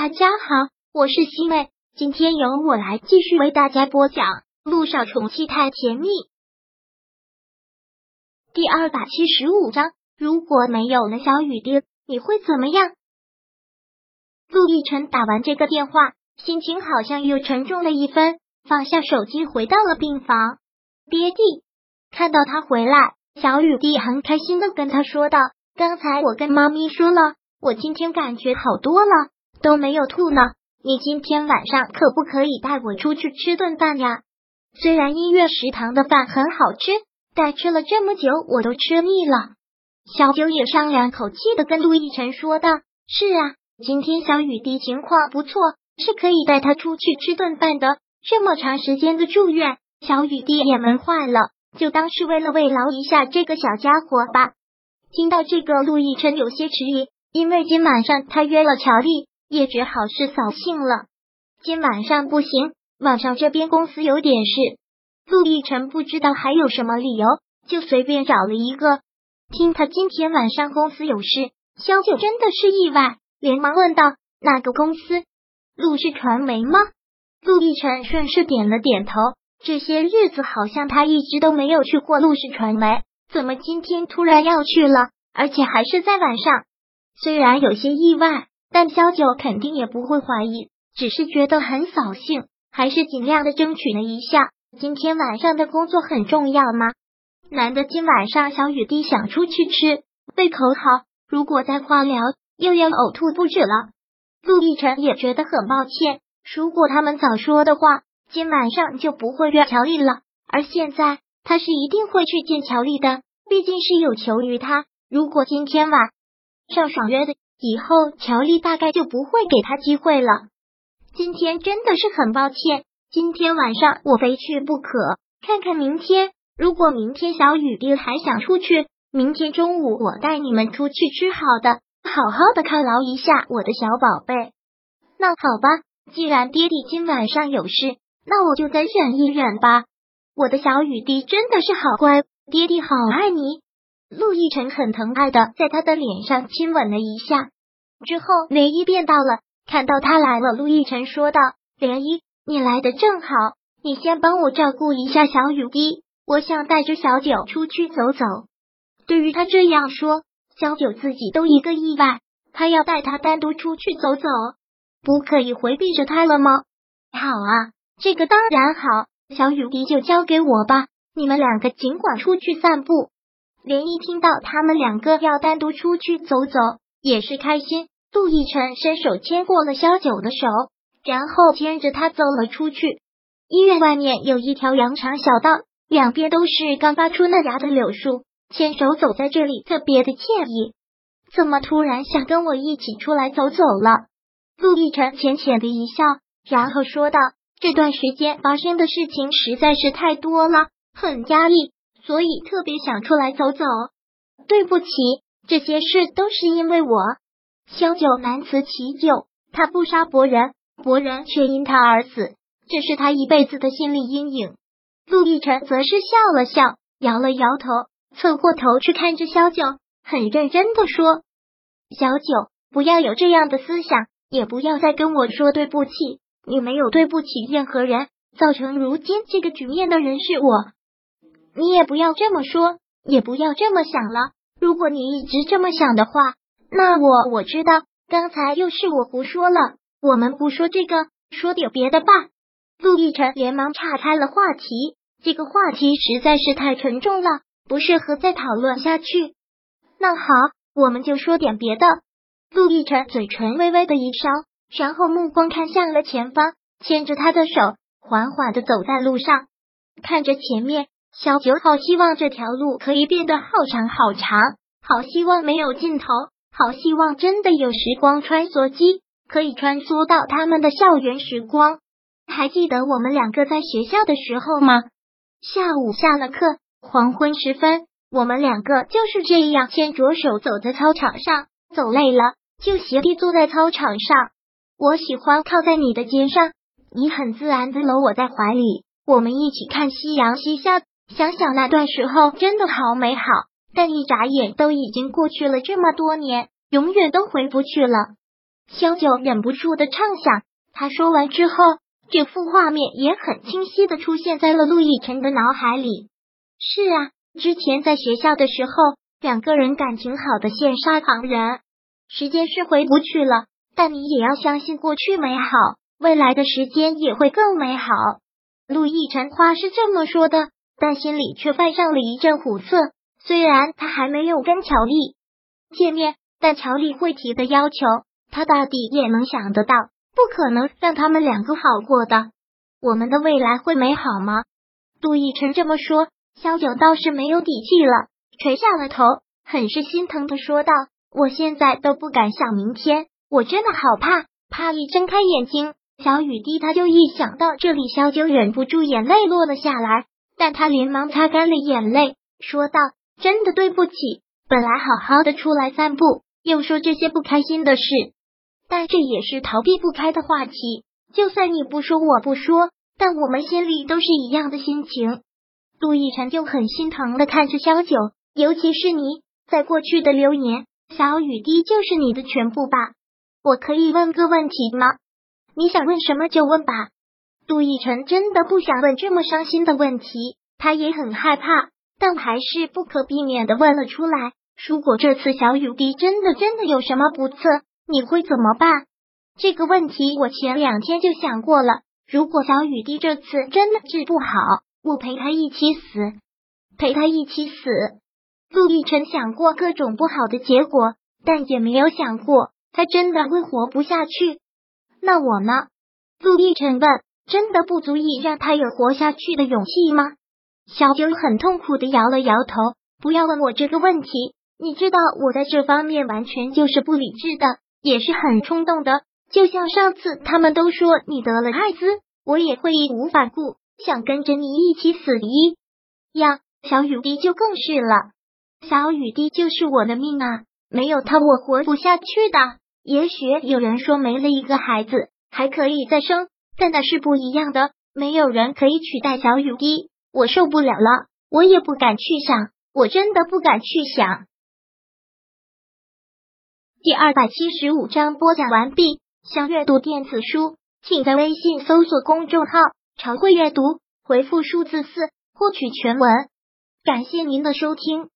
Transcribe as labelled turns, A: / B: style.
A: 大家好，我是西妹，今天由我来继续为大家播讲《路上宠妻太甜蜜》第二百七十五章。如果没有了小雨滴，你会怎么样？陆亦辰打完这个电话，心情好像又沉重了一分，放下手机，回到了病房。爹地看到他回来，小雨滴很开心的跟他说道：“刚才我跟妈咪说了，我今天感觉好多了。”都没有吐呢，你今天晚上可不可以带我出去吃顿饭呀？虽然音乐食堂的饭很好吃，但吃了这么久，我都吃腻了。小九也上两口气的跟陆亦辰说道：“是啊，今天小雨滴情况不错，是可以带他出去吃顿饭的。这么长时间的住院，小雨滴也闷坏了，就当是为了慰劳一下这个小家伙吧。”听到这个，陆亦辰有些迟疑，因为今晚上他约了乔丽。也只好是扫兴了。今晚上不行，晚上这边公司有点事。陆亦辰不知道还有什么理由，就随便找了一个。听他今天晚上公司有事，萧九真的是意外，连忙问道：“哪个公司？陆氏传媒吗？”陆亦辰顺势点了点头。这些日子好像他一直都没有去过陆氏传媒，怎么今天突然要去了？而且还是在晚上。虽然有些意外。但萧九肯定也不会怀疑，只是觉得很扫兴，还是尽量的争取了一下。今天晚上的工作很重要吗？难得今晚上小雨滴想出去吃，胃口好。如果在化疗，又要呕吐不止了。陆亦辰也觉得很抱歉，如果他们早说的话，今晚上就不会约乔丽了。而现在他是一定会去见乔丽的，毕竟是有求于他。如果今天晚上爽约的。以后乔丽大概就不会给他机会了。今天真的是很抱歉，今天晚上我非去不可。看看明天，如果明天小雨滴还想出去，明天中午我带你们出去吃好的，好好的犒劳一下我的小宝贝。那好吧，既然爹地今晚上有事，那我就再忍一忍吧。我的小雨滴真的是好乖，爹地好爱你。陆亦辰很疼爱的在他的脸上亲吻了一下，之后涟漪便到了，看到他来了，陆亦辰说道：“涟漪，你来的正好，你先帮我照顾一下小雨滴，我想带着小九出去走走。”对于他这样说，小九自己都一个意外，他要带他单独出去走走，不可以回避着他了吗？好啊，这个当然好，小雨滴就交给我吧，你们两个尽管出去散步。连一听到他们两个要单独出去走走，也是开心。陆亦辰伸手牵过了萧九的手，然后牵着他走了出去。医院外面有一条羊肠小道，两边都是刚发出嫩芽的柳树，牵手走在这里特别的惬意。怎么突然想跟我一起出来走走了？陆亦辰浅浅的一笑，然后说道：“这段时间发生的事情实在是太多了，很压抑。”所以特别想出来走走。对不起，这些事都是因为我。萧九难辞其咎，他不杀博人，博人却因他而死，这是他一辈子的心理阴影。陆亦辰则是笑了笑，摇了摇头，侧过头去看着萧九，很认真的说：“小九，不要有这样的思想，也不要再跟我说对不起。你没有对不起任何人，造成如今这个局面的人是我。”你也不要这么说，也不要这么想了。如果你一直这么想的话，那我我知道，刚才又是我胡说了。我们不说这个，说点别的吧。陆亦辰连忙岔开了话题，这个话题实在是太沉重了，不适合再讨论下去。那好，我们就说点别的。陆亦辰嘴唇微微的一烧，然后目光看向了前方，牵着他的手，缓缓的走在路上，看着前面。小九好希望这条路可以变得好长好长，好希望没有尽头，好希望真的有时光穿梭机可以穿梭到他们的校园时光。还记得我们两个在学校的时候吗？下午下了课，黄昏时分，我们两个就是这样牵着手走在操场上，走累了就斜地坐在操场上。我喜欢靠在你的肩上，你很自然的搂我在怀里，我们一起看夕阳西下。想想那段时候真的好美好，但一眨眼都已经过去了这么多年，永远都回不去了。萧九忍不住的畅想。他说完之后，这幅画面也很清晰的出现在了陆亦辰的脑海里。是啊，之前在学校的时候，两个人感情好的羡煞旁人。时间是回不去了，但你也要相信过去美好，未来的时间也会更美好。陆亦辰话是这么说的，但心里却犯上了一阵苦涩。虽然他还没有跟乔丽见面，但乔丽会提的要求，他大抵也能想得到，不可能让他们两个好过的。我们的未来会美好吗？杜奕辰这么说，萧九倒是没有底气了，垂下了头，很是心疼的说道。我现在都不敢想明天，我真的好怕。怕一睁开眼睛，小雨滴他就一想到这里，小九忍不住眼泪落了下来。但他连忙擦干了眼泪，说道：“真的对不起，本来好好的出来散步，又说这些不开心的事，但这也是逃避不开的话题。就算你不说，我不说，但我们心里都是一样的心情。”陆亦辰就很心疼的看着萧九，尤其是你在过去的流年。小雨滴就是你的全部吧？我可以问个问题吗？你想问什么就问吧。杜奕晨真的不想问这么伤心的问题，他也很害怕，但还是不可避免的问了出来。如果这次小雨滴真的真的有什么不测，你会怎么办？这个问题我前两天就想过了。如果小雨滴这次真的治不好，我陪他一起死，陪他一起死。陆亦辰想过各种不好的结果，但也没有想过他真的会活不下去。那我呢？陆亦辰问：“真的不足以让他有活下去的勇气吗？”小九很痛苦的摇了摇头：“不要问我这个问题。你知道我在这方面完全就是不理智的，也是很冲动的。就像上次他们都说你得了艾滋，我也会义无反顾，想跟着你一起死一样。小雨滴就更是了。”小雨滴就是我的命啊，没有他我活不下去的。也许有人说没了一个孩子还可以再生，但那是不一样的。没有人可以取代小雨滴，我受不了了，我也不敢去想，我真的不敢去想。第二百七十五章播讲完毕。想阅读电子书，请在微信搜索公众号“常会阅读”，回复数字四获取全文。感谢您的收听。